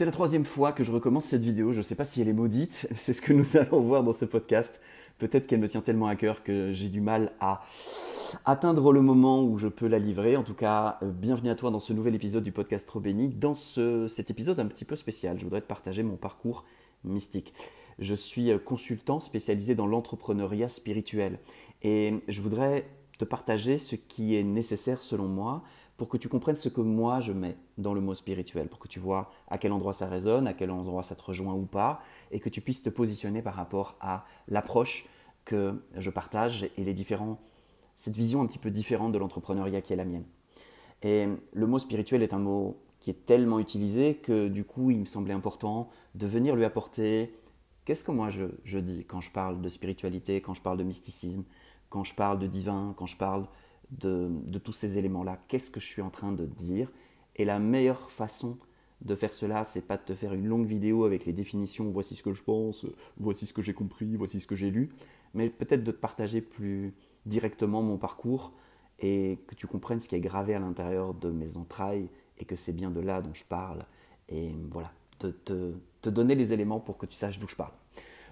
C'est la troisième fois que je recommence cette vidéo. Je ne sais pas si elle est maudite. C'est ce que nous allons voir dans ce podcast. Peut-être qu'elle me tient tellement à cœur que j'ai du mal à atteindre le moment où je peux la livrer. En tout cas, euh, bienvenue à toi dans ce nouvel épisode du podcast Trop. Dans cet épisode un petit peu spécial, je voudrais te partager mon parcours mystique. Je suis euh, consultant spécialisé dans l'entrepreneuriat spirituel. Et je voudrais te partager ce qui est nécessaire selon moi pour que tu comprennes ce que moi je mets dans le mot spirituel, pour que tu vois à quel endroit ça résonne, à quel endroit ça te rejoint ou pas, et que tu puisses te positionner par rapport à l'approche que je partage et les différents, cette vision un petit peu différente de l'entrepreneuriat qui est la mienne. Et le mot spirituel est un mot qui est tellement utilisé que du coup il me semblait important de venir lui apporter qu'est-ce que moi je, je dis quand je parle de spiritualité, quand je parle de mysticisme, quand je parle de divin, quand je parle de, tous ces éléments-là. Qu'est-ce que je suis en train de dire? Et la meilleure façon de faire cela, c'est pas de te faire une longue vidéo avec les définitions, voici ce que je pense, voici ce que j'ai compris, voici ce que j'ai lu, mais peut-être de te partager plus directement mon parcours et que tu comprennes ce qui est gravé à l'intérieur de mes entrailles et que c'est bien de là dont je parle. Et voilà, te, te donner les éléments pour que tu saches d'où je parle.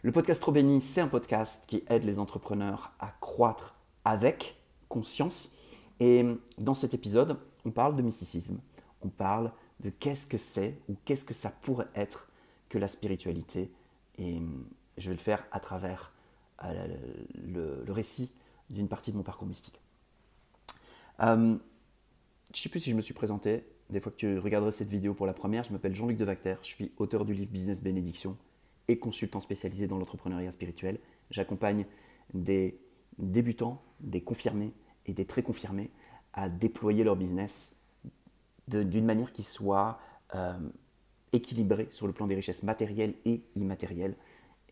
Le podcast Trop Béni, c'est un podcast qui aide les entrepreneurs à croître avec conscience. Et dans cet épisode, on parle de mysticisme. On parle de qu'est-ce que c'est ou qu'est-ce que ça pourrait être que la spiritualité. Et je vais le faire à travers euh, le, récit d'une partie de mon parcours mystique. Euh, je ne sais plus si je me suis présenté. Des fois que tu regarderais cette vidéo pour la première, je m'appelle Jean-Luc Devacter. Je suis auteur du livre Business Bénédiction et consultant spécialisé dans l'entrepreneuriat spirituel. J'accompagne des débutants, des confirmés et des très confirmés à déployer leur business d'une manière qui soit euh, équilibrée sur le plan des richesses matérielles et immatérielles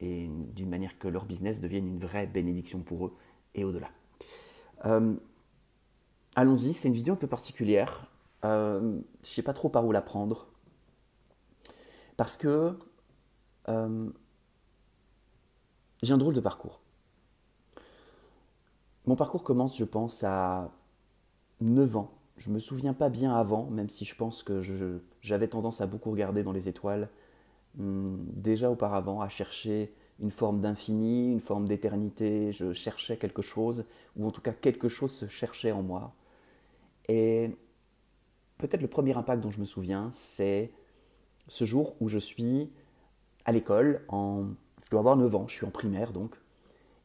et d'une manière que leur business devienne une vraie bénédiction pour eux et au-delà. Euh, allons-y, c'est une vidéo un peu particulière. Euh, je ne sais pas trop par où la prendre. Parce que j'ai un drôle de parcours. Mon parcours commence, je pense, à 9 ans. Je me souviens pas bien avant, même si je pense que j'avais tendance à beaucoup regarder dans les étoiles hmm, déjà auparavant, à chercher une forme d'infini, une forme d'éternité. Je cherchais quelque chose, ou en tout cas quelque chose se cherchait en moi. Et peut-être le premier impact dont je me souviens, c'est ce jour où je suis à l'école, je dois avoir 9 ans, je suis en primaire donc,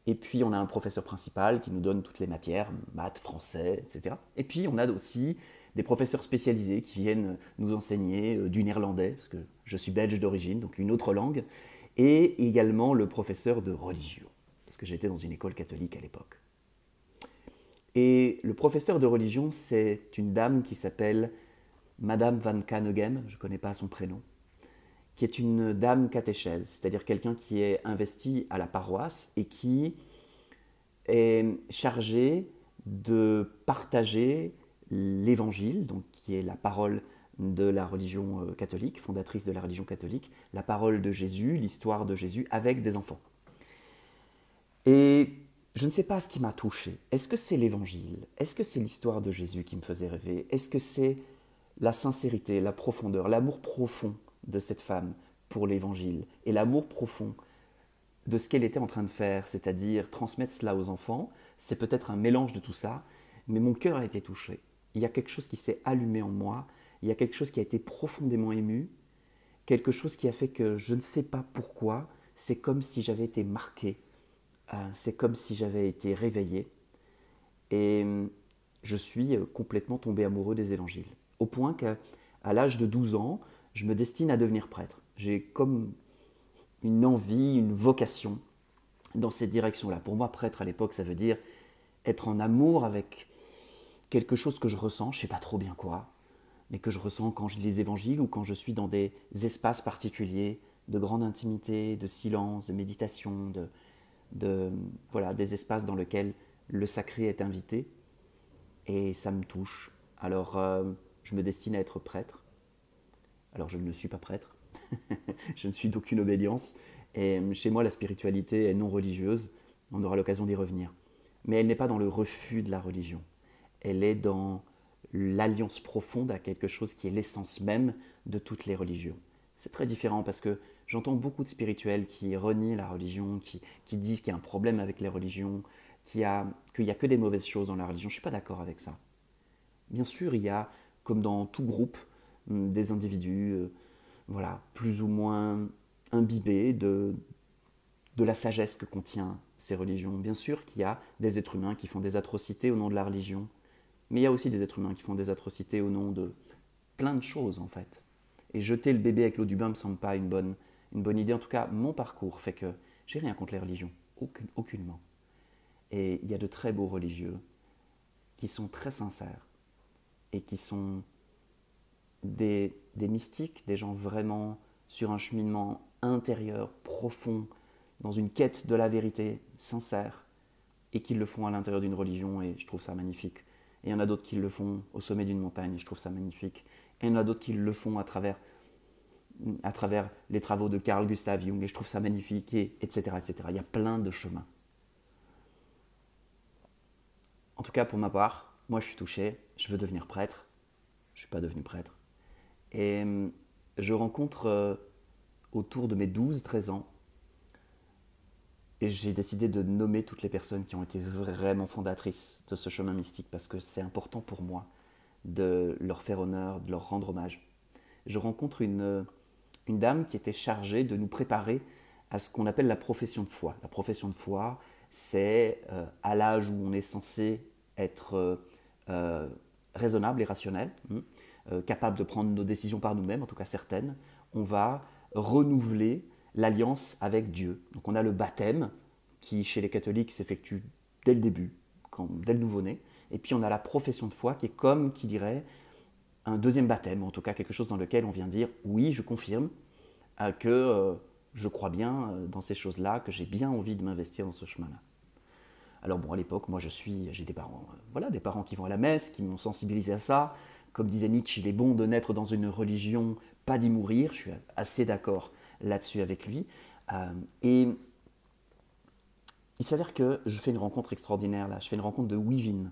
et puis on a un professeur principal qui nous donne toutes les matières, maths, français, etc. Et puis on a aussi des professeurs spécialisés qui viennent nous enseigner euh, du néerlandais, parce que je suis belge d'origine, donc une autre langue, et également le professeur de religion, parce que j'étais dans une école catholique à l'époque. Et le professeur de religion, c'est une dame qui s'appelle Madame Van Kanegem, je ne connais pas son prénom, qui est une dame catéchèse, c'est-à-dire quelqu'un qui est investi à la paroisse et qui est chargé de partager l'évangile, donc qui est la parole de la religion euh, catholique, fondatrice de la religion catholique, la parole de Jésus, l'histoire de Jésus avec des enfants. Et je ne sais pas ce qui m'a touché. Est-ce que c'est l'évangile? Est-ce que c'est l'histoire de Jésus qui me faisait rêver? Est-ce que c'est la sincérité, la profondeur, l'amour profond de cette femme pour l'Évangile et l'amour profond de ce qu'elle était en train de faire, c'est-à-dire transmettre cela aux enfants, c'est peut-être un mélange de tout ça, mais mon cœur a été touché. Il y a quelque chose qui s'est allumé en moi, il y a quelque chose qui a été profondément ému, quelque chose qui a fait que je ne sais pas pourquoi, c'est comme si j'avais été marqué, euh, c'est comme si j'avais été réveillé, et hum, je suis euh, complètement tombé amoureux des évangiles. Au point qu'à l'âge de 12 ans, je me destine à devenir prêtre. J'ai comme une envie, une vocation dans cette direction-là. Pour moi, prêtre à l'époque, ça veut dire être en amour avec quelque chose que je ressens, je ne sais pas trop bien quoi, mais que je ressens quand je lis les évangiles ou quand je suis dans des espaces particuliers de grande intimité, de silence, de méditation, de, voilà, des espaces dans lesquels le sacré est invité. Et ça me touche. Alors, euh, je me destine à être prêtre. Alors je ne suis pas prêtre, je ne suis d'aucune obédience, et chez moi la spiritualité est non religieuse, on aura l'occasion d'y revenir. Mais elle n'est pas dans le refus de la religion, elle est dans l'alliance profonde à quelque chose qui est l'essence même de toutes les religions. c'est très différent parce que j'entends beaucoup de spirituels qui renient la religion, qui, disent qu'il y a un problème avec les religions, qu'il n'y a, a que des mauvaises choses dans la religion. Je ne suis pas d'accord avec ça. Bien sûr, il y a, comme dans tout groupe, hum, des individus euh, voilà, plus ou moins imbibés de, de la sagesse que contient ces religions. Bien sûr qu'il y a des êtres humains qui font des atrocités au nom de la religion, mais il y a aussi des êtres humains qui font des atrocités au nom de plein de choses en fait. Et jeter le bébé avec l'eau du bain me semble pas une bonne, une bonne idée. En tout cas, mon parcours fait que j'ai rien contre les religions, aucunement. Et il y a de très beaux religieux qui sont très sincères et qui sont des, mystiques, des gens vraiment sur un cheminement intérieur, profond, dans une quête de la vérité sincère, et qui le font à l'intérieur d'une religion, et je trouve ça magnifique. Et il y en a d'autres qui le font au sommet d'une montagne, et je trouve ça magnifique. Et il y en a d'autres qui le font à travers, à travers les travaux de Carl Gustav Jung, et je trouve ça magnifique, et etc., etc. Il y a plein de chemins. En tout cas, pour ma part, moi je suis touché, je veux devenir prêtre. Je ne suis pas devenu prêtre. Et hum, je rencontre euh, autour de mes 12-13 ans, et j'ai décidé de nommer toutes les personnes qui ont été vraiment fondatrices de ce chemin mystique parce que c'est important pour moi de leur faire honneur, de leur rendre hommage. Je rencontre une, une dame qui était chargée de nous préparer à ce qu'on appelle la profession de foi. La profession de foi, c'est euh, à l'âge où on est censé être euh, euh, raisonnable et rationnel, hein, capable de prendre nos décisions par nous-mêmes, en tout cas certaines, on va renouveler l'alliance avec Dieu. Donc on a le baptême qui, chez les catholiques, s'effectue dès le début, quand, dès le nouveau-né. Et puis on a la profession de foi qui est comme, qui dirait, un deuxième baptême, en tout cas quelque chose dans lequel on vient dire, oui, je confirme euh, que euh, je crois bien euh, dans ces choses-là, que j'ai bien envie de m'investir dans ce chemin-là. Alors bon, à l'époque, moi je suis, j'ai des parents, voilà, des parents qui vont à la messe, qui m'ont sensibilisé à ça. Comme disait Nietzsche, il est bon de naître dans une religion, pas d'y mourir. Je suis assez d'accord là-dessus avec lui. et il s'avère que je fais une rencontre extraordinaire là. Je fais une rencontre de Wivin.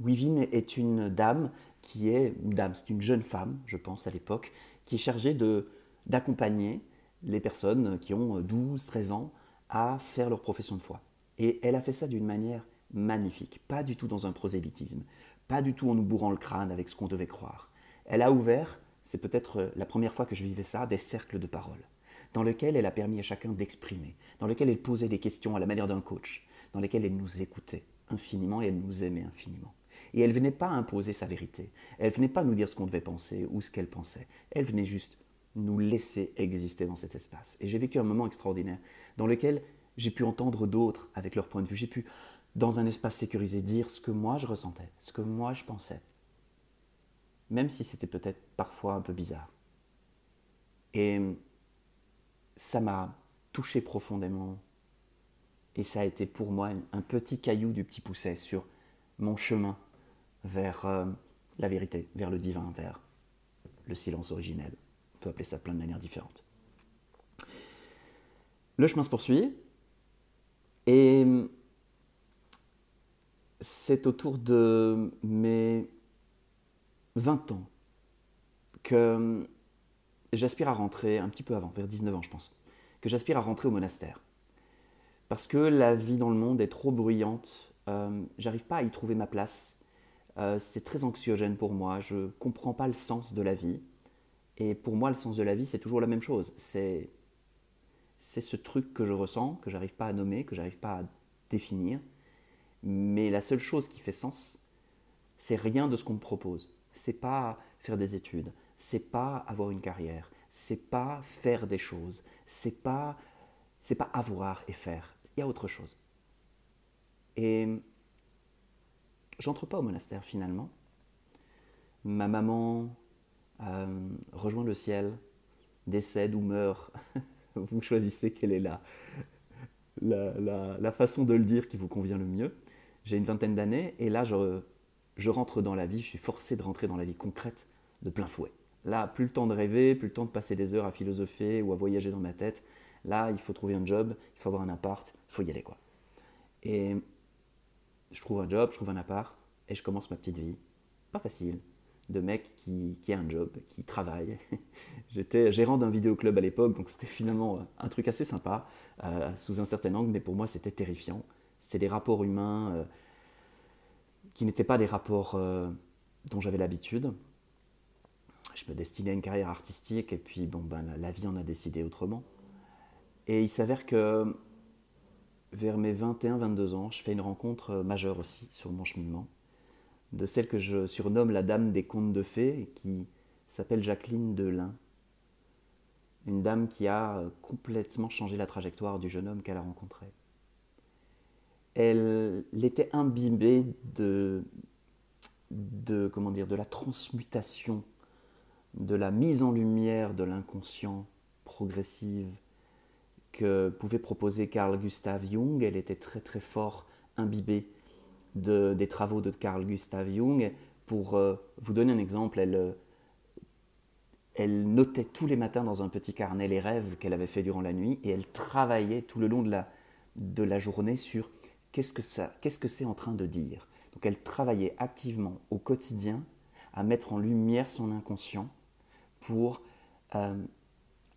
Wivin est une dame qui est dame, c'est une jeune femme, je pense à l'époque, qui est chargée de d'accompagner les personnes qui ont 12, 13 ans à faire leur profession de foi. Et elle a fait ça d'une manière magnifique, pas du tout dans un prosélytisme, pas du tout en nous bourrant le crâne avec ce qu'on devait croire. Elle a ouvert, c'est peut-être la première fois que je vivais ça, des cercles de parole dans lequel elle a permis à chacun d'exprimer, dans lequel elle posait des questions à la manière d'un coach, dans lequel elle nous écoutait infiniment et elle nous aimait infiniment. Et elle venait pas imposer sa vérité, elle venait pas nous dire ce qu'on devait penser ou ce qu'elle pensait, elle venait juste nous laisser exister dans cet espace. Et j'ai vécu un moment extraordinaire dans lequel j'ai pu entendre d'autres avec leur point de vue, j'ai pu, dans un espace sécurisé, dire ce que moi je ressentais, ce que moi je pensais, même si c'était peut-être parfois un peu bizarre. Et ça m'a touché profondément. Et ça a été pour moi un petit caillou du petit pousset sur mon chemin vers euh, la vérité, vers le divin, vers le silence originel. On peut appeler ça de plein de manières différentes. Le chemin se poursuit et c'est autour de mes 20 ans que j'aspire à rentrer un petit peu avant, vers 19 ans je pense, que j'aspire à rentrer au monastère. Parce que la vie dans le monde est trop bruyante, euh, j'arrive pas à y trouver ma place, euh, c'est très anxiogène pour moi, je comprends pas le sens de la vie. Et pour moi, le sens de la vie, c'est toujours la même chose. C'est, c'est ce truc que je ressens, que j'arrive pas à nommer, que j'arrive pas à définir. Mais la seule chose qui fait sens, c'est rien de ce qu'on me propose. C'est pas faire des études, c'est pas avoir une carrière, c'est pas faire des choses, c'est pas pas avoir et faire. Il y a autre chose. Et j'entre pas au monastère finalement. Ma maman euh, rejoint le ciel, décède ou meurt. vous choisissez quelle est la, façon de le dire qui vous convient le mieux. J'ai une vingtaine d'années et là je, rentre dans la vie, je suis forcé de rentrer dans la vie concrète de plein fouet. Là, plus le temps de rêver, plus le temps de passer des heures à philosopher ou à voyager dans ma tête. Là, il faut trouver un job, il faut avoir un appart, il faut y aller quoi. Et je trouve un job, je trouve un appart et je commence ma petite vie. Pas facile. de mec qui, qui a un job, qui travaille. J'étais gérant d'un vidéoclub à l'époque, donc c'était finalement un truc assez sympa, euh, sous un certain angle, mais pour moi c'était terrifiant. C'était des rapports humains euh, qui n'étaient pas des rapports euh, dont j'avais l'habitude. Je me destinais à une carrière artistique, et puis bon, ben, la, vie en a décidé autrement. Et il s'avère que vers mes 21-22 ans, je fais une rencontre majeure aussi sur mon cheminement de celle que je surnomme la dame des contes de fées, qui s'appelle Jacqueline Delin. Une dame qui a complètement changé la trajectoire du jeune homme qu'elle a rencontré. Elle, était imbibée de, la transmutation, de la mise en lumière de l'inconscient progressive que pouvait proposer Carl Gustav Jung. Elle était très très fort imbibée des travaux de Carl Gustav Jung. Pour euh, vous donner un exemple, elle, euh, elle notait tous les matins dans un petit carnet les rêves qu'elle avait fait durant la nuit et elle travaillait tout le long de la journée sur qu'est-ce que ça, qu'est-ce que c'est en train de dire? Donc elle travaillait activement au quotidien à mettre en lumière son inconscient pour euh,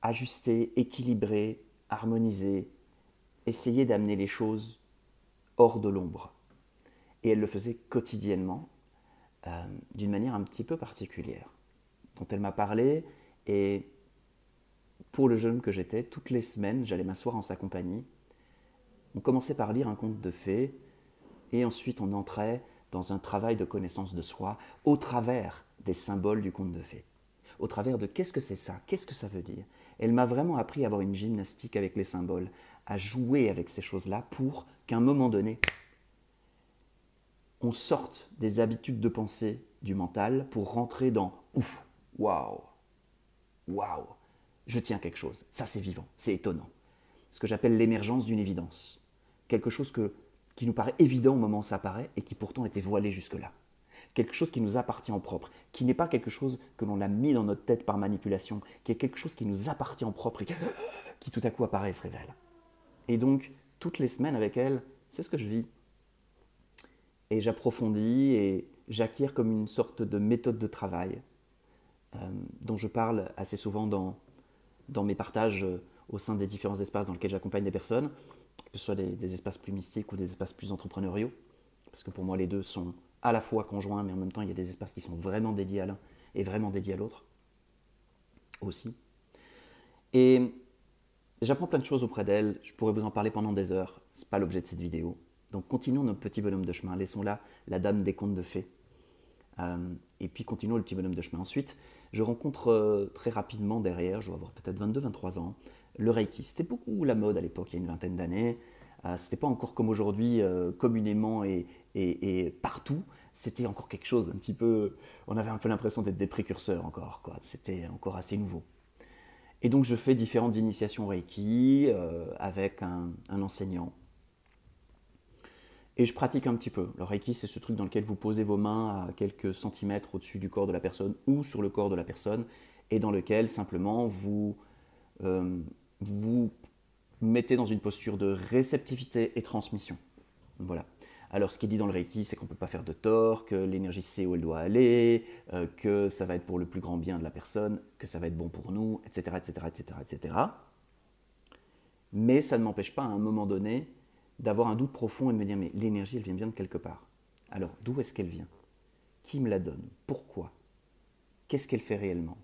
ajuster, équilibrer, harmoniser, essayer d'amener les choses hors de l'ombre. Et elle le faisait quotidiennement, euh, d'une manière un petit peu particulière, dont elle m'a parlé. Et pour le jeune que j'étais, toutes les semaines, j'allais m'asseoir en sa compagnie. On commençait par lire un conte de fées, et ensuite on entrait dans un travail de connaissance de soi au travers des symboles du conte de fées. Au travers de qu'est-ce que c'est ça, qu'est-ce que ça veut dire? Elle m'a vraiment appris à avoir une gymnastique avec les symboles, à jouer avec ces choses-là pour qu'à un moment donné, on sorte des habitudes de pensée du mental pour rentrer dans ouf, waouh, waouh, je tiens quelque chose, ça c'est vivant, c'est étonnant. Ce que j'appelle l'émergence d'une évidence. Quelque chose que, qui nous paraît évident au moment où ça apparaît et qui pourtant était voilé jusque-là. Quelque chose qui nous appartient en propre, qui n'est pas quelque chose que l'on a mis dans notre tête par manipulation, qui est quelque chose qui nous appartient en propre et qui tout à coup apparaît et se révèle. Et donc, toutes les semaines avec elle, c'est ce que je vis et j'approfondis et j'acquiers comme une sorte de méthode de travail euh, dont je parle assez souvent dans, dans mes partages euh, au sein des différents espaces dans lesquels j'accompagne des personnes, que ce soit des, espaces plus mystiques ou des espaces plus entrepreneuriaux, parce que pour moi les deux sont à la fois conjoints, mais en même temps il y a des espaces qui sont vraiment dédiés à l'un et vraiment dédiés à l'autre aussi. Et j'apprends plein de choses auprès d'elle, je pourrais vous en parler pendant des heures, c'est pas l'objet de cette vidéo. Donc continuons notre petit bonhomme de chemin. Laissons là la dame des contes de fées. Euh, et puis continuons le petit bonhomme de chemin. Ensuite, je rencontre euh, très rapidement derrière, je dois avoir peut-être 22-23 ans, le Reiki. C'était beaucoup la mode à l'époque, il y a une vingtaine d'années. Euh, C'était pas encore comme aujourd'hui, euh, communément et, partout. C'était encore quelque chose un petit peu. On avait un peu l'impression d'être des précurseurs encore. C'était encore assez nouveau. Et donc je fais différentes initiations Reiki avec un, un enseignant et je pratique un petit peu. Le Reiki, c'est ce truc dans lequel vous posez vos mains à quelques centimètres au-dessus du corps de la personne ou sur le corps de la personne, et dans lequel simplement vous euh, vous mettez dans une posture de réceptivité et transmission. Voilà. Alors, ce qui est dit dans le Reiki, c'est qu'on ne peut pas faire de tort, que l'énergie sait où elle doit aller, euh, que ça va être pour le plus grand bien de la personne, que ça va être bon pour nous, etc., etc., etc., etc. Mais ça ne m'empêche pas à un moment donné d'avoir un doute profond et de me dire mais l'énergie elle vient bien de quelque part. Alors d'où est-ce qu'elle vient? Qui me la donne? Pourquoi? Qu'est-ce qu'elle fait réellement?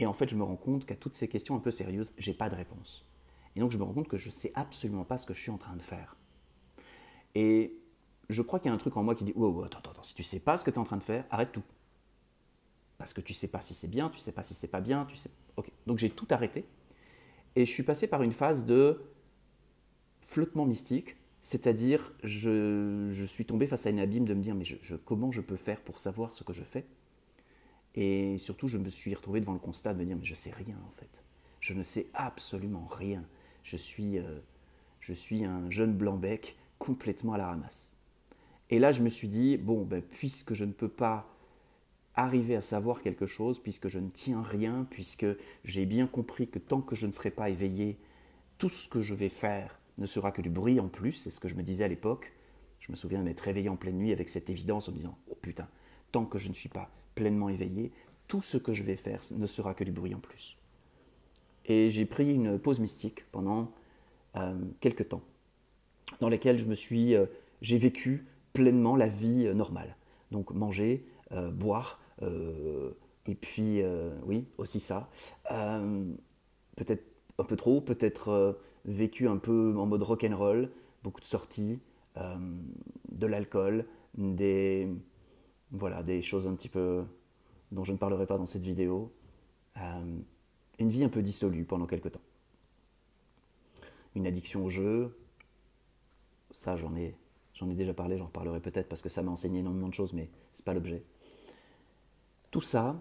Et en fait je me rends compte qu'à toutes ces questions un peu sérieuses, j'ai pas de réponse. Et donc je me rends compte que je ne sais absolument pas ce que je suis en train de faire. Et je crois qu'il y a un truc en moi qui dit oh, attends, attends, si tu sais pas ce que tu es en train de faire, arrête tout. Parce que tu sais pas si c'est bien, tu sais pas si c'est pas bien, tu sais. Ok. Donc j'ai tout arrêté. Et je suis passé par une phase de flottement mystique, c'est-à-dire je, suis tombé face à une abîme de me dire mais comment je peux faire pour savoir ce que je fais? Et surtout je me suis retrouvé devant le constat de me dire mais je sais rien en fait. Je ne sais absolument rien. Je suis, euh, je suis un jeune blanc-bec complètement à la ramasse. Et là je me suis dit bon ben, puisque je ne peux pas arriver à savoir quelque chose, puisque je ne tiens rien, puisque j'ai bien compris que tant que je ne serai pas éveillé, tout ce que je vais faire ne sera que du bruit en plus, c'est ce que je me disais à l'époque. Je me souviens m'être réveillé en pleine nuit avec cette évidence en me disant Oh putain, tant que je ne suis pas pleinement éveillé, tout ce que je vais faire ne sera que du bruit en plus. Et j'ai pris une pause mystique pendant euh, quelques temps, dans lesquels je me suis, euh, j'ai vécu pleinement la vie euh, normale. Donc manger, boire, et puis oui, aussi ça. peut-être un peu trop, peut-être vécu un peu en mode rock and roll, beaucoup de sorties, de l'alcool, des voilà, des choses un petit peu dont je ne parlerai pas dans cette vidéo. une vie un peu dissolue pendant quelques temps une addiction au jeu. Ça, j'en ai, j'en ai déjà parlé, j'en reparlerai peut-être parce que ça m'a enseigné énormément de choses, mais ce n'est pas l'objet. Tout ça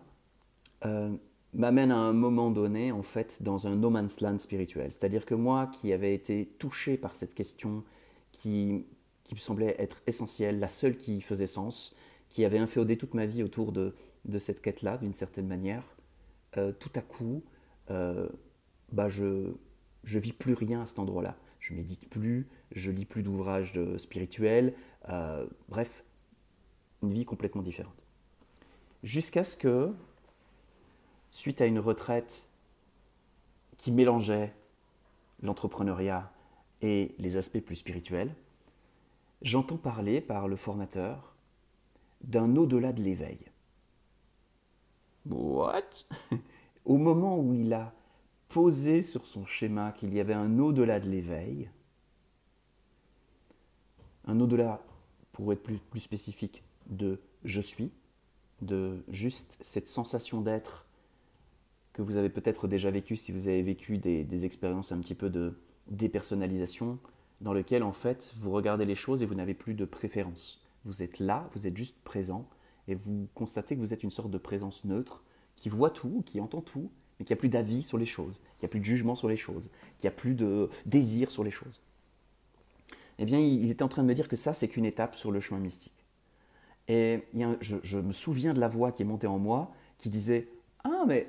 euh, m'amène à un moment donné, en fait, dans un no man's land spirituel. C'est-à-dire que moi, qui avais été touché par cette question qui, qui me semblait être essentielle, la seule qui faisait sens, qui avait inféodé toute ma vie autour de, cette quête-là, d'une certaine manière, euh, tout à coup, euh, bah je, je vis plus rien à cet endroit-là. Je médite plus, je lis plus d'ouvrages spirituels, euh, bref, une vie complètement différente. Jusqu'à ce que, suite à une retraite qui mélangeait l'entrepreneuriat et les aspects plus spirituels, j'entends parler par le formateur d'un au-delà de l'éveil. What? Au moment où il a posé sur son schéma qu'il y avait un au-delà de l'éveil, un au-delà, pour être plus, spécifique, de je suis, de juste cette sensation d'être que vous avez peut-être déjà vécu si vous avez vécu des, expériences un petit peu de dépersonnalisation, dans lequel en fait vous regardez les choses et vous n'avez plus de préférence. Vous êtes là, vous êtes juste présent et vous constatez que vous êtes une sorte de présence neutre qui voit tout, qui entend tout mais qu'il n'y a plus d'avis sur les choses, qu'il n'y a plus de jugement sur les choses, qu'il n'y a plus de désir sur les choses. Eh bien, il était en train de me dire que ça, c'est qu'une étape sur le chemin mystique. Et je, me souviens de la voix qui est montée en moi, qui disait Ah, mais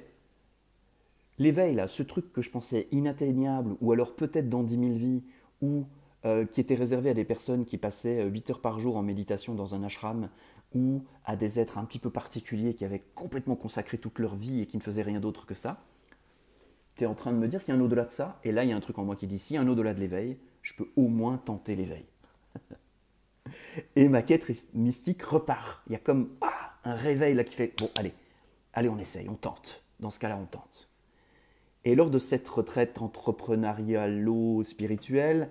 l'éveil, là, ce truc que je pensais inatteignable, ou alors peut-être dans 10 000 vies, ou euh, qui était réservé à des personnes qui passaient 8 heures par jour en méditation dans un ashram, ou à des êtres un petit peu particuliers qui avaient complètement consacré toute leur vie et qui ne faisaient rien d'autre que ça, tu es en train de me dire qu'il y a un au-delà de ça, et là il y a un truc en moi qui dit, si un au-delà de l'éveil, je peux au moins tenter l'éveil. et ma quête mystique repart. Il y a comme ah, un réveil là qui fait, bon allez, allez on essaye, on tente. Dans ce cas-là, on tente. Et lors de cette retraite entrepreneurialo-spirituelle,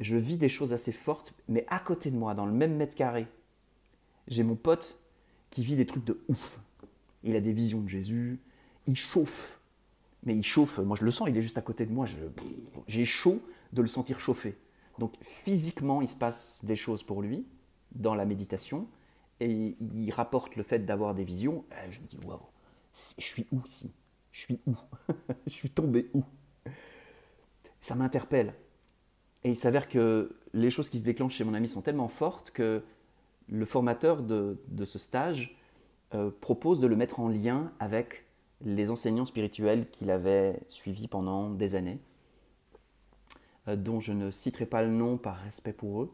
je vis des choses assez fortes, mais à côté de moi, dans le même mètre carré, j'ai mon pote qui vit des trucs de ouf. Il a des visions de Jésus, il chauffe. Mais il chauffe, moi je le sens, il est juste à côté de moi, j'ai chaud de le sentir chauffer. Donc physiquement, il se passe des choses pour lui dans la méditation et il rapporte le fait d'avoir des visions. Euh, je me dis, waouh, je suis où si Je suis où? Je suis tombé où? Ça m'interpelle. Et il s'avère que les choses qui se déclenchent chez mon ami sont tellement fortes que le formateur de, ce stage euh, propose de le mettre en lien avec les enseignants spirituels qu'il avait suivis pendant des années, euh, dont je ne citerai pas le nom par respect pour eux.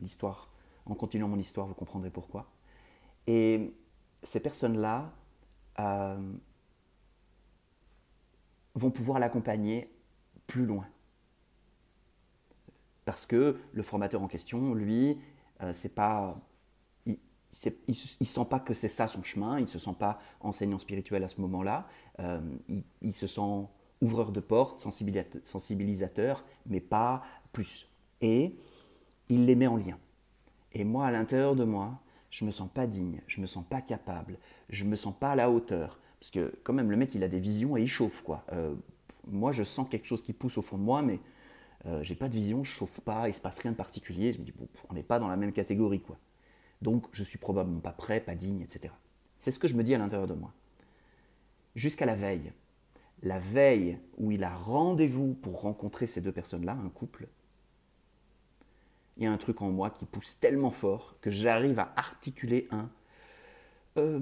L'histoire, en continuant mon histoire, vous comprendrez pourquoi. Et ces personnes-là euh, vont pouvoir l'accompagner plus loin. Parce que le formateur en question, lui, euh, c'est pas, il ne sent pas que c'est ça son chemin, il se sent pas enseignant spirituel à ce moment-là, euh, il, se sent ouvreur de porte, sensibilisateur, mais pas plus. Et il les met en lien. Et moi, à l'intérieur de moi, je me sens pas digne, je me sens pas capable, je me sens pas à la hauteur. Parce que quand même, le mec, il a des visions et il chauffe, quoi. Euh, moi, je sens quelque chose qui pousse au fond de moi, mais euh, j'ai pas de vision, je chauffe pas, il se passe rien de particulier. Je me dis, on n'est pas dans la même catégorie, quoi. Donc, je suis probablement pas prêt, pas digne, etc. C'est ce que je me dis à l'intérieur de moi. Jusqu'à la veille. La veille où il a rendez-vous pour rencontrer ces deux personnes-là, un couple, il y a un truc en moi qui pousse tellement fort que j'arrive à articuler un. Euh,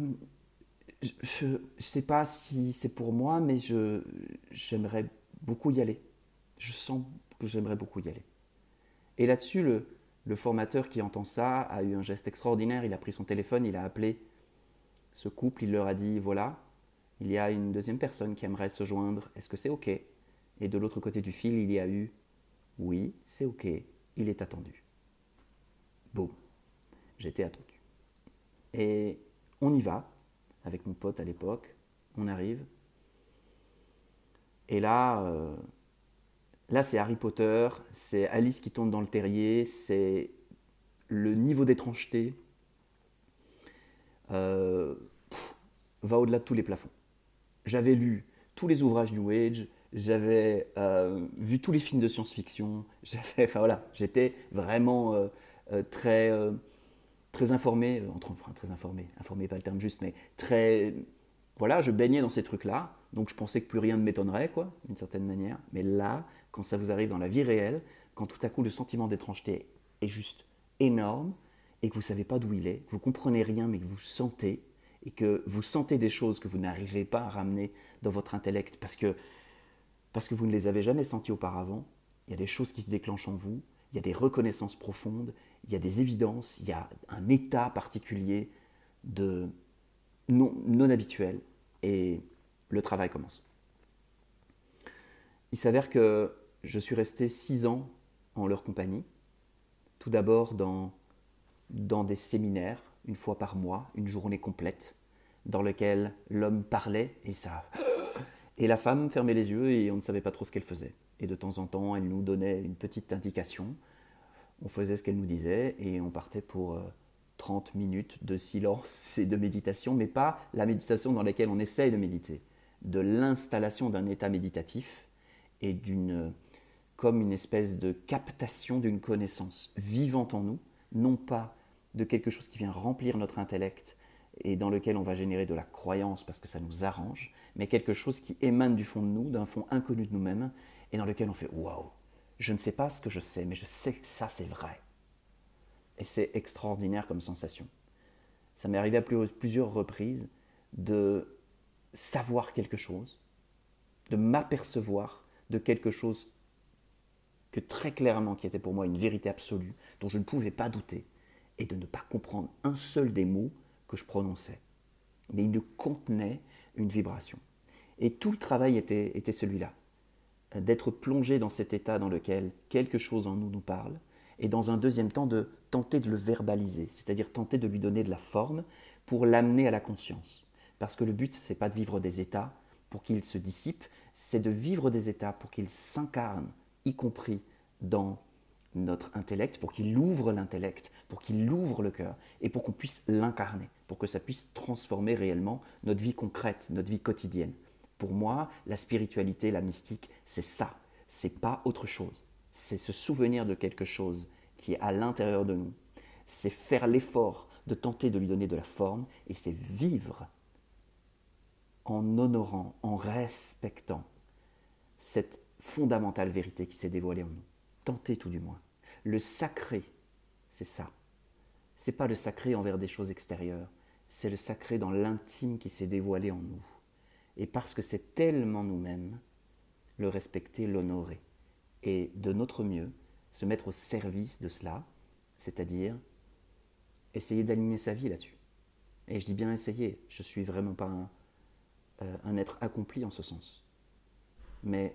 je ne sais pas si c'est pour moi, mais j'aimerais beaucoup y aller. Je sens j'aimerais beaucoup y aller. Et là-dessus, le, formateur qui entend ça a eu un geste extraordinaire. Il a pris son téléphone, il a appelé Ce couple, il leur a dit, voilà, il y a une deuxième personne qui aimerait se joindre, est-ce que c'est OK? Et de l'autre côté du fil, il y a eu, oui, c'est OK, il est attendu. Boum, j'étais attendu. Et on y va, avec mon pote à l'époque, on arrive. Et là, euh, là c'est Harry Potter, c'est Alice qui tombe dans le terrier, c'est le niveau d'étrangeté euh, va au-delà de tous les plafonds. J'avais lu tous les ouvrages New Age, j'avais euh, vu tous les films de science-fiction, enfin voilà, j'étais vraiment très très informé, euh, entre, enfin, très informé, informé pas le terme juste, mais très, voilà, je baignais dans ces trucs-là, donc je pensais que plus rien ne m'étonnerait, quoi, d'une certaine manière. Mais là, quand ça vous arrive dans la vie réelle, quand tout à coup le sentiment d'étrangeté est juste énorme et que vous savez pas d'où il est, vous comprenez rien, mais que vous sentez et que vous sentez des choses que vous n'arrivez pas à ramener dans votre intellect parce que parce que vous ne les avez jamais senties auparavant, il y a des choses qui se déclenchent en vous, il y a des reconnaissances profondes, il y a des évidences, il y a un état particulier de non habituel et le travail commence. Il s'avère que je suis resté six ans en leur compagnie, tout d'abord dans, des séminaires, une fois par mois, une journée complète, dans lequel l'homme parlait et ça. Et la femme fermait les yeux et on ne savait pas trop ce qu'elle faisait. Et de temps en temps, elle nous donnait une petite indication on faisait ce qu'elle nous disait et on partait pour 30 euh, minutes de silence et de méditation, mais pas la méditation dans laquelle on essaye de méditer, de l'installation d'un état méditatif et d'une comme une espèce de captation d'une connaissance vivante en nous, non pas de quelque chose qui vient remplir notre intellect et dans lequel on va générer de la croyance parce que ça nous arrange, mais quelque chose qui émane du fond de nous, d'un fond inconnu de nous-mêmes, et dans lequel on fait waouh, je ne sais pas ce que je sais, mais je sais que ça, c'est vrai. Et c'est extraordinaire comme sensation. Ça m'est arrivé à plusieurs reprises de savoir quelque chose, de m'apercevoir de quelque chose que très clairement qui était pour moi une vérité absolue, dont je ne pouvais pas douter, et de ne pas comprendre un seul des mots que je prononçais. Mais il ne contenait une vibration. Et tout le travail était, était celui-là d'être plongé dans cet état dans lequel quelque chose en nous nous parle, et dans un deuxième temps de tenter de le verbaliser, c'est-à-dire tenter de lui donner de la forme pour l'amener à la conscience. Parce que le but, c'est pas de vivre des états pour qu'ils se dissipent, c'est de vivre des états pour qu'ils s'incarnent, y compris dans notre intellect, pour qu'il ouvre l'intellect, pour qu'il ouvre le cœur, et pour qu'on puisse l'incarner, pour que ça puisse transformer réellement notre vie concrète, notre vie quotidienne. Pour moi, la spiritualité, la mystique, c'est ça. C'est pas autre chose. C'est se souvenir de quelque chose qui est à l'intérieur de nous. C'est faire l'effort de tenter de lui donner de la forme et c'est vivre en honorant, en respectant cette fondamentale vérité qui s'est dévoilée en nous. Tenter tout du moins. Le sacré, c'est ça. C'est pas le sacré envers des choses extérieures, c'est le sacré dans l'intime qui s'est dévoilé en nous et parce que c'est tellement nous-mêmes, le respecter, l'honorer, et de notre mieux, se mettre au service de cela, c'est-à-dire essayer d'aligner sa vie là-dessus. Et je dis bien essayer, je ne suis vraiment pas un, euh, un, être accompli en ce sens. Mais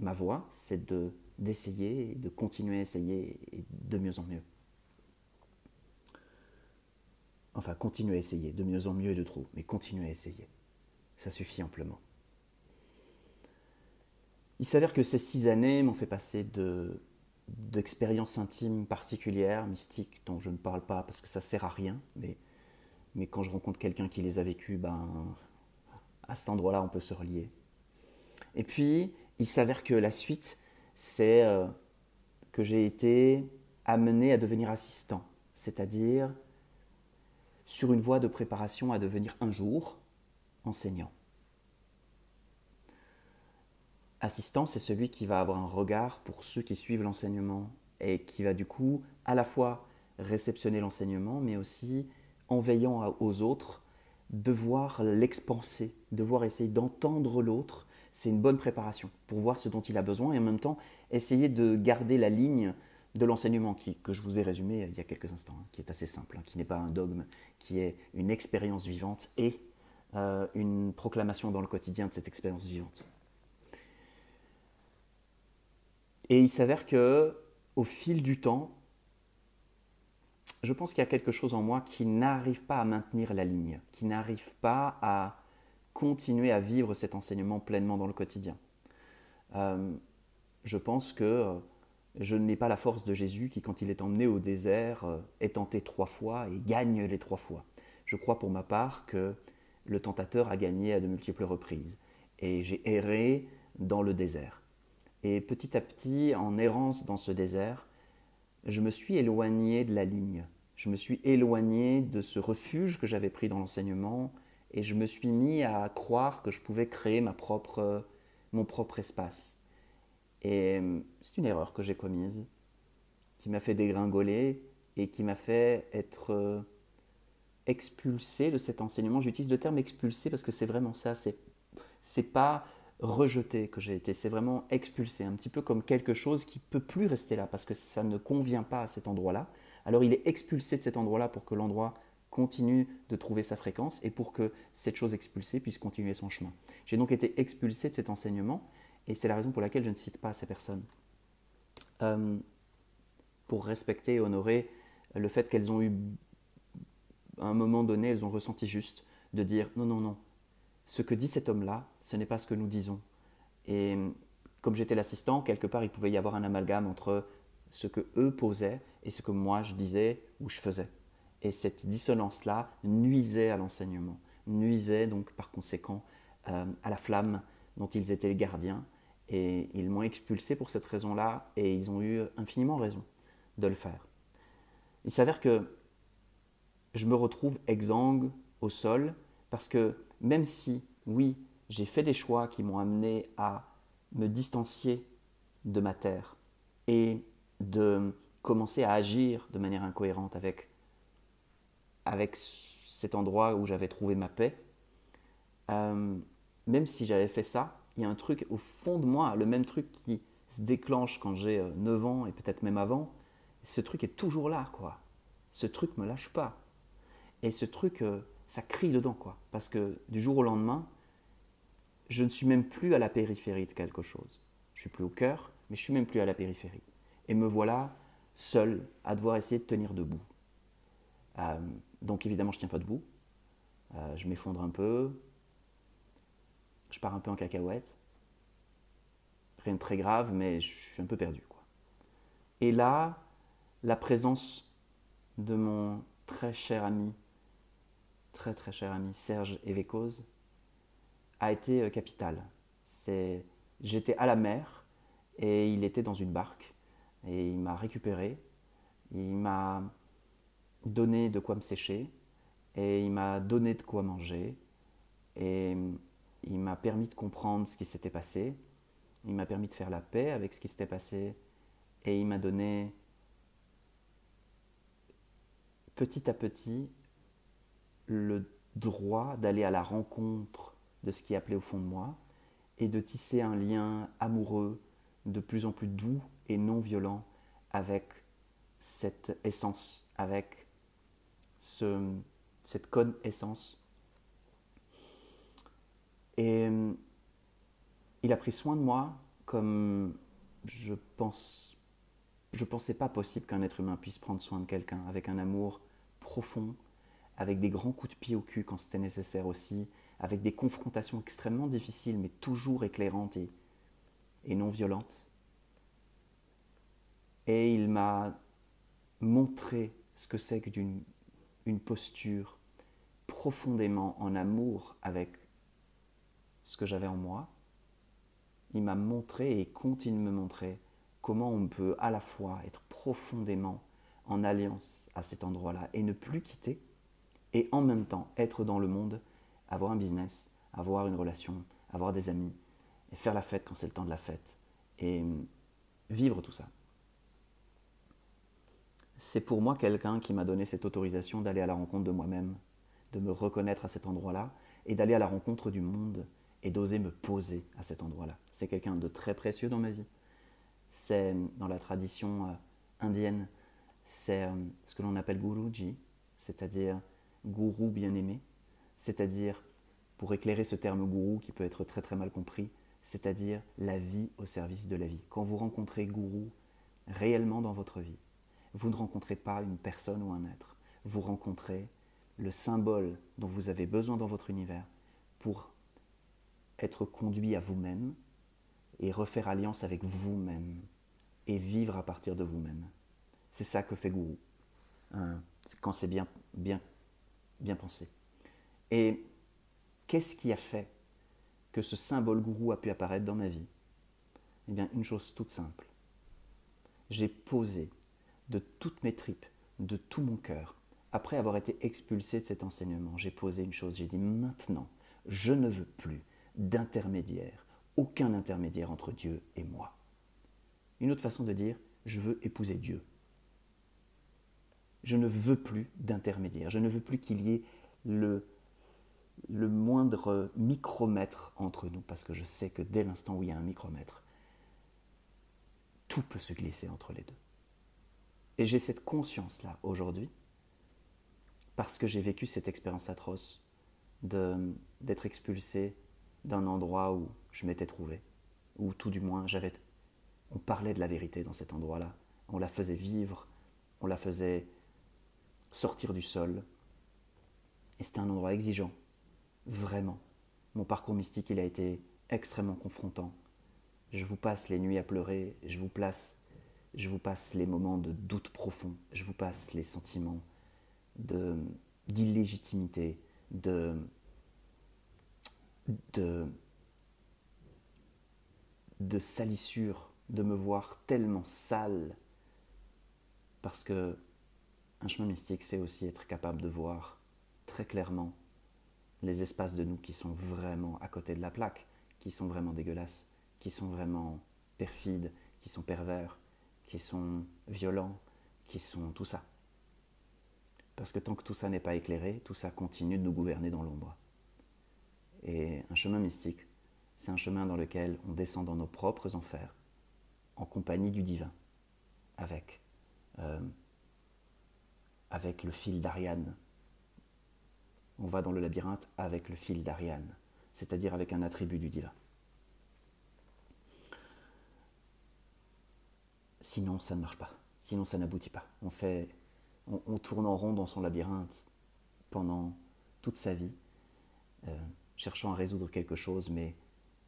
ma voie, c'est de, d'essayer, de continuer à essayer, de mieux en mieux. Enfin, continuer à essayer, de mieux en mieux et de trop, mais continuer à essayer ça suffit amplement. Il s'avère que ces six années m'ont fait passer de, d'expériences intimes particulières, mystiques, dont je ne parle pas parce que ça sert à rien, mais, mais quand je rencontre quelqu'un qui les a vécues, ben, à cet endroit-là, on peut se relier. Et puis, il s'avère que la suite, c'est euh, que j'ai été amené à devenir assistant, c'est-à-dire sur une voie de préparation à devenir un jour enseignant. Assistant, c'est celui qui va avoir un regard pour ceux qui suivent l'enseignement et qui va du coup à la fois réceptionner l'enseignement, mais aussi en veillant aux autres, devoir l'expanser, devoir essayer d'entendre l'autre. C'est une bonne préparation pour voir ce dont il a besoin et en même temps essayer de garder la ligne de l'enseignement que je vous ai résumé il y a quelques instants, hein, qui est assez simple, hein, qui n'est pas un dogme, qui est une expérience vivante et euh, une proclamation dans le quotidien de cette expérience vivante. Et il s'avère que, au fil du temps, je pense qu'il y a quelque chose en moi qui n'arrive pas à maintenir la ligne, qui n'arrive pas à continuer à vivre cet enseignement pleinement dans le quotidien. Euh, je pense que euh, je n'ai pas la force de Jésus qui, quand il est emmené au désert, euh, est tenté trois fois et gagne les trois fois. Je crois pour ma part que le tentateur a gagné à de multiples reprises. Et j'ai erré dans le désert. Et petit à petit, en errance dans ce désert, je me suis éloigné de la ligne. Je me suis éloigné de ce refuge que j'avais pris dans l'enseignement et je me suis mis à croire que je pouvais créer ma propre, mon propre espace. Et euh, c'est une erreur que j'ai commise, qui m'a fait dégringoler et qui m'a fait être euh, expulsé de cet enseignement. J'utilise le terme expulsé parce que c'est vraiment ça. C'est, c'est pas rejeté que j'ai été, c'est vraiment expulsé, un petit peu comme quelque chose qui peut plus rester là parce que ça ne convient pas à cet endroit-là. Alors il est expulsé de cet endroit-là pour que l'endroit continue de trouver sa fréquence et pour que cette chose expulsée puisse continuer son chemin. J'ai donc été expulsé de cet enseignement et c'est la raison pour laquelle je ne cite pas ces personnes. Euh, pour respecter et honorer le fait qu'elles ont eu, à un moment donné, elles ont ressenti juste de dire non, non, non, ce que dit cet homme-là, ce n'est pas ce que nous disons. Et comme j'étais l'assistant, quelque part, il pouvait y avoir un amalgame entre ce que eux posaient et ce que moi je disais ou je faisais. Et cette dissonance-là nuisait à l'enseignement, nuisait donc par conséquent euh, à la flamme dont ils étaient les gardiens. Et ils m'ont expulsé pour cette raison-là, et ils ont eu infiniment raison de le faire. Il s'avère que je me retrouve exsangue au sol, parce que même si, oui, j'ai fait des choix qui m'ont amené à me distancier de ma terre et de commencer à agir de manière incohérente avec, avec cet endroit où j'avais trouvé ma paix, euh, même si j'avais fait ça, il y a un truc au fond de moi, le même truc qui se déclenche quand j'ai 9 euh, ans et peut-être même avant. Ce truc est toujours là, quoi. Ce truc me lâche pas. Et ce truc, euh, ça crie dedans, quoi. Parce que du jour au lendemain, je ne suis même plus à la périphérie de quelque chose. Je suis plus au cœur, mais je suis même plus à la périphérie. Et me voilà seul à devoir essayer de tenir debout. Donc évidemment, je tiens pas debout. je m'effondre un peu, je pars un peu en cacahuète. Rien de très grave, mais je suis un peu perdu. Quoi. Et là, la présence de mon très cher ami, très très cher ami Serge Evekoz, a été euh, capitale. C'est, j'étais à la mer et il était dans une barque et il m'a récupéré, il m'a donné de quoi me sécher et il m'a donné de quoi manger et il m'a permis de comprendre ce qui s'était passé, il m'a permis de faire la paix avec ce qui s'était passé, et il m'a donné petit à petit le droit d'aller à la rencontre de ce qui appelait au fond de moi, et de tisser un lien amoureux de plus en plus doux et non violent avec cette essence, avec ce, cette conne essence et euh, il a pris soin de moi comme je pense je pensais pas possible qu'un être humain puisse prendre soin de quelqu'un avec un amour profond, avec des grands coups de pied au cul quand c'était nécessaire aussi, avec des confrontations extrêmement difficiles mais toujours éclairantes et, et non violentes. Et il m'a montré ce que c'est que d'une une posture profondément en amour avec ce que j'avais en moi. Il m'a montré et continue de me montrer comment on peut à la fois être profondément en alliance à cet endroit-là et ne plus quitter, et en même temps être dans le monde, avoir un business, avoir une relation, avoir des amis, et faire la fête quand c'est le temps de la fête, et vivre tout ça. C'est pour moi quelqu'un qui m'a donné cette autorisation d'aller à la rencontre de moi-même, de me reconnaître à cet endroit-là, et d'aller à la rencontre du monde et d'oser me poser à cet endroit-là. C'est quelqu'un de très précieux dans ma vie. C'est dans la tradition indienne, c'est euh, ce que l'on appelle Guruji, c'est-à-dire gourou bien-aimé, c'est-à-dire, pour éclairer ce terme gourou qui peut être très très mal compris, c'est-à-dire la vie au service de la vie. Quand vous rencontrez gourou réellement dans votre vie, vous ne rencontrez pas une personne ou un être, vous rencontrez le symbole dont vous avez besoin dans votre univers pour être conduit à vous-même et refaire alliance avec vous-même et vivre à partir de vous-même. C'est ça que fait Gourou, hein, quand c'est bien, bien, bien pensé. Et qu'est-ce qui a fait que ce symbole gourou a pu apparaître dans ma vie? Eh bien, une chose toute simple. J'ai posé de toutes mes tripes, de tout mon cœur, après avoir été expulsé de cet enseignement, j'ai posé une chose, j'ai dit maintenant, je ne veux plus d'intermédiaire, aucun intermédiaire entre Dieu et moi. Une autre façon de dire, je veux épouser Dieu. Je ne veux plus d'intermédiaire, je ne veux plus qu'il y ait le, moindre micromètre entre nous, parce que je sais que dès l'instant où il y a un micromètre, tout peut se glisser entre les deux. Et j'ai cette conscience-là aujourd'hui, parce que j'ai vécu cette expérience atroce d'être expulsé d'un endroit où je m'étais trouvé, où tout du moins j'avais... On parlait de la vérité dans cet endroit-là, on la faisait vivre, on la faisait sortir du sol. Et c'était un endroit exigeant, vraiment. Mon parcours mystique, il a été extrêmement confrontant. Je vous passe les nuits à pleurer, je vous place, je vous passe les moments de doute profond, je vous passe les sentiments d'illégitimité, de, de, salissure, de me voir tellement sale. Parce que un chemin mystique, c'est aussi être capable de voir très clairement les espaces de nous qui sont vraiment à côté de la plaque, qui sont vraiment dégueulasses, qui sont vraiment perfides, qui sont pervers, qui sont violents, qui sont tout ça. Parce que tant que tout ça n'est pas éclairé, tout ça continue de nous gouverner dans l'ombre. Et un chemin mystique, c'est un chemin dans lequel on descend dans nos propres enfers, en compagnie du divin, avec, euh, avec le fil d'Ariane. On va dans le labyrinthe avec le fil d'Ariane, c'est-à-dire avec un attribut du divin. Sinon, ça ne marche pas. Sinon, ça n'aboutit pas. On fait on, tourne en rond dans son labyrinthe pendant toute sa vie, euh, cherchant à résoudre quelque chose, mais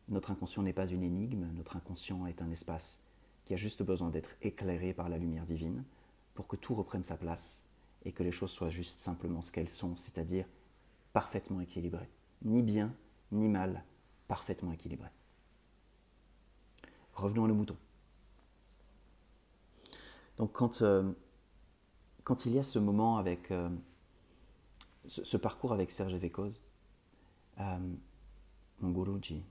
notre inconscient n'est pas une énigme, notre inconscient est un espace qui a juste besoin d'être éclairé par la lumière divine pour que tout reprenne sa place et que les choses soient juste simplement ce qu'elles sont, c'est-à-dire parfaitement équilibrées. Ni bien, ni mal, parfaitement équilibrées. Revenons à nos moutons. Donc quand euh, quand il y a ce moment avec euh, ce, parcours avec Serge Evekoz, euh, mon Guruji,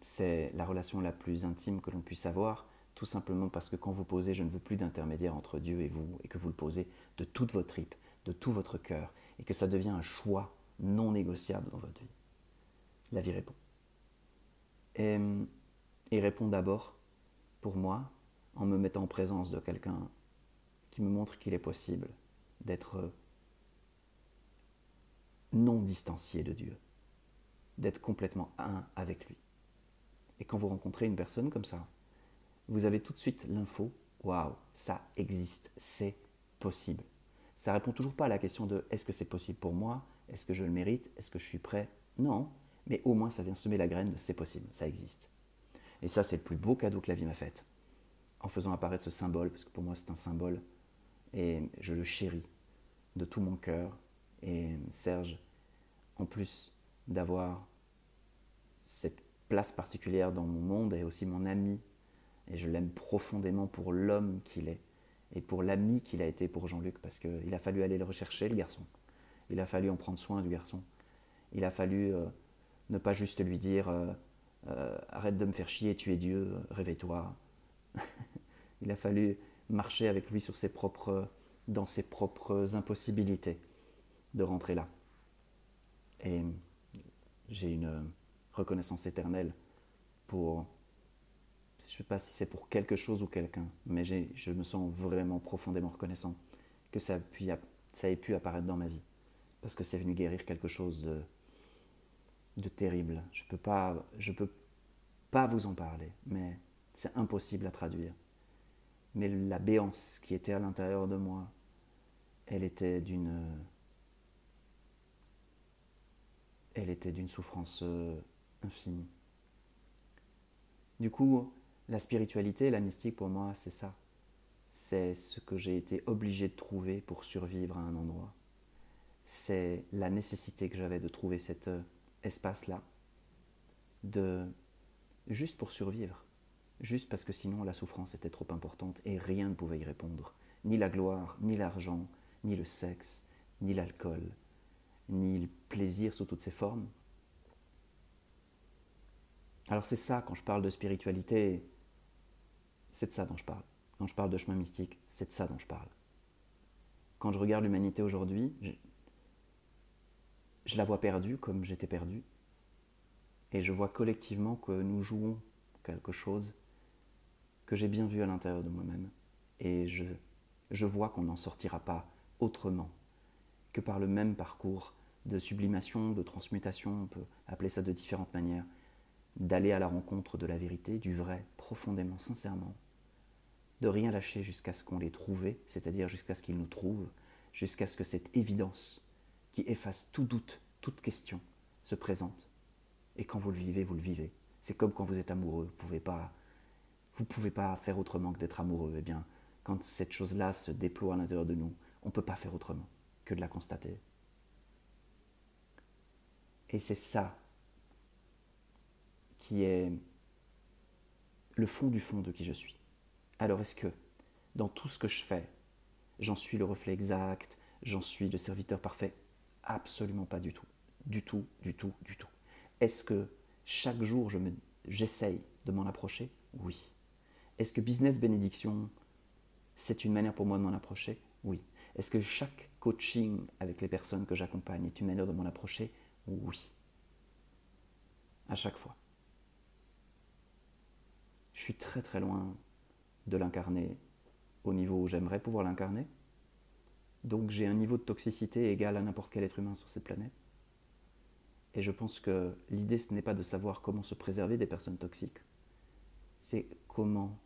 c'est la relation la plus intime que l'on puisse avoir, tout simplement parce que quand vous posez je ne veux plus d'intermédiaire entre Dieu et vous, et que vous le posez de toute votre tripe, de tout votre cœur, et que ça devient un choix non négociable dans votre vie, la vie répond. Et il répond d'abord, pour moi, en me mettant en présence de quelqu'un me montre qu'il est possible d'être non distancié de Dieu, d'être complètement un avec lui. Et quand vous rencontrez une personne comme ça, vous avez tout de suite l'info, waouh, ça existe, c'est possible. Ça répond toujours pas à la question de est-ce que c'est possible pour moi, est-ce que je le mérite, est-ce que je suis prêt? Non, mais au moins ça vient semer la graine de c'est possible, ça existe. Et ça, c'est le plus beau cadeau que la vie m'a fait, en faisant apparaître ce symbole, parce que pour moi c'est un symbole et je le chéris de tout mon cœur. Et Serge, en plus d'avoir cette place particulière dans mon monde, est aussi mon ami. Et je l'aime profondément pour l'homme qu'il est et pour l'ami qu'il a été pour Jean-Luc, parce qu'il a fallu aller le rechercher, le garçon. Il a fallu en prendre soin du garçon. Il a fallu euh, ne pas juste lui dire euh, euh, arrête de me faire chier, tu es Dieu, réveille-toi. il a fallu marcher avec lui sur ses propres, dans ses propres impossibilités de rentrer là. Et j'ai une reconnaissance éternelle pour Je ne sais pas si c'est pour quelque chose ou quelqu'un, mais je me sens vraiment profondément reconnaissant que ça, ait pu apparaître dans ma vie. Parce que c'est venu guérir quelque chose de, terrible. Je ne peux pas vous en parler, mais c'est impossible à traduire. Mais la béance qui était à l'intérieur de moi, elle était d'une elle était d'une souffrance euh, infinie. Du coup, la spiritualité, la mystique pour moi, c'est ça. C'est ce que j'ai été obligé de trouver pour survivre à un endroit. C'est la nécessité que j'avais de trouver cet euh, espace-là, juste pour survivre, juste parce que sinon la souffrance était trop importante et rien ne pouvait y répondre, ni la gloire, ni l'argent, ni le sexe, ni l'alcool, ni le plaisir sous toutes ses formes. Alors c'est ça, quand je parle de spiritualité, c'est de ça dont je parle. Quand je parle de chemin mystique, c'est de ça dont je parle. Quand je regarde l'humanité aujourd'hui, je, je, la vois perdue comme j'étais perdu. Et je vois collectivement que nous jouons quelque chose que j'ai bien vu à l'intérieur de moi-même. Et je, je vois qu'on n'en sortira pas autrement que par le même parcours de sublimation, de transmutation, on peut appeler ça de différentes manières, d'aller à la rencontre de la vérité, du vrai, profondément, sincèrement, de rien lâcher jusqu'à ce qu'on l'ait trouvé, c'est-à-dire jusqu'à ce qu'il nous trouve, jusqu'à ce que cette évidence qui efface tout doute, toute question, se présente. Et quand vous le vivez, vous le vivez. C'est comme quand vous êtes amoureux, vous pouvez pas, vous pouvez pas faire autrement que d'être amoureux. Eh bien, quand cette chose-là se déploie à l'intérieur de nous, on ne peut pas faire autrement que de la constater. Et c'est ça qui est le fond du fond de qui je suis. Alors est-ce que dans tout ce que je fais, j'en suis le reflet exact, j'en suis le serviteur parfait? Absolument pas du tout. Du tout, du tout, du tout. Est-ce que chaque jour je j'essaye de m'en approcher? Oui. Est-ce que business bénédiction, c'est une manière pour moi de m'en approcher? Oui. Est-ce que chaque coaching avec les personnes que j'accompagne est une manière de m'en approcher? Oui. À chaque fois. Je suis très très loin de l'incarner au niveau où j'aimerais pouvoir l'incarner. Donc j'ai un niveau de toxicité égal à n'importe quel être humain sur cette planète. Et je pense que l'idée, ce n'est pas de savoir comment se préserver des personnes toxiques, c'est comment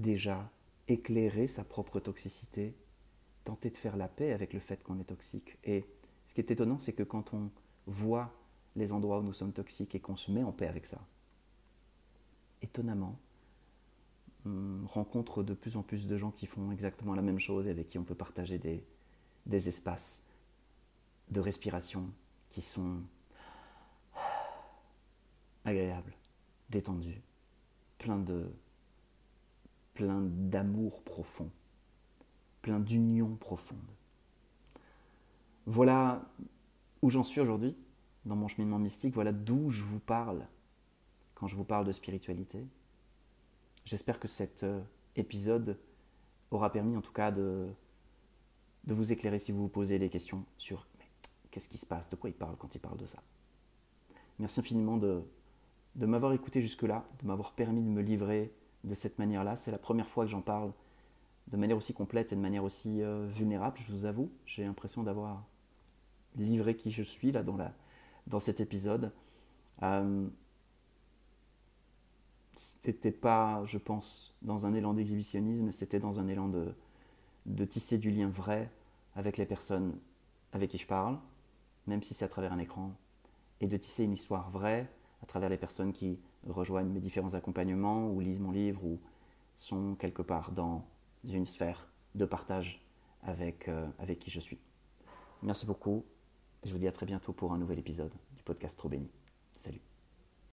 déjà éclairer sa propre toxicité, tenter de faire la paix avec le fait qu'on est toxique. Et ce qui est étonnant, c'est que quand on voit les endroits où nous sommes toxiques et qu'on se met en paix avec ça, étonnamment, on rencontre de plus en plus de gens qui font exactement la même chose et avec qui on peut partager des, des espaces de respiration qui sont agréables, détendus, pleins de plein d'amour profond, plein d'union profonde. Voilà où j'en suis aujourd'hui dans mon cheminement mystique, voilà d'où je vous parle quand je vous parle de spiritualité. J'espère que cet euh, épisode aura permis en tout cas de, vous éclairer si vous vous posez des questions sur qu'est-ce qui se passe, de quoi il parle quand il parle de ça? Merci infiniment de m'avoir écouté jusque-là, de m'avoir permis de me livrer de cette manière-là. C'est la première fois que j'en parle de manière aussi complète et de manière aussi euh, vulnérable, je vous avoue. J'ai l'impression d'avoir livré qui je suis là dans, la, dans cet épisode. Euh, c'était pas, je pense, dans un élan d'exhibitionnisme, c'était dans un élan de, de tisser du lien vrai avec les personnes avec qui je parle, même si c'est à travers un écran, et de tisser une histoire vraie à travers les personnes qui rejoignent mes différents accompagnements ou lisent mon livre ou sont quelque part dans d'une sphère de partage avec, euh, avec qui je suis. Merci beaucoup. Je vous dis à très bientôt pour un nouvel épisode du podcast Trop Béni. Salut.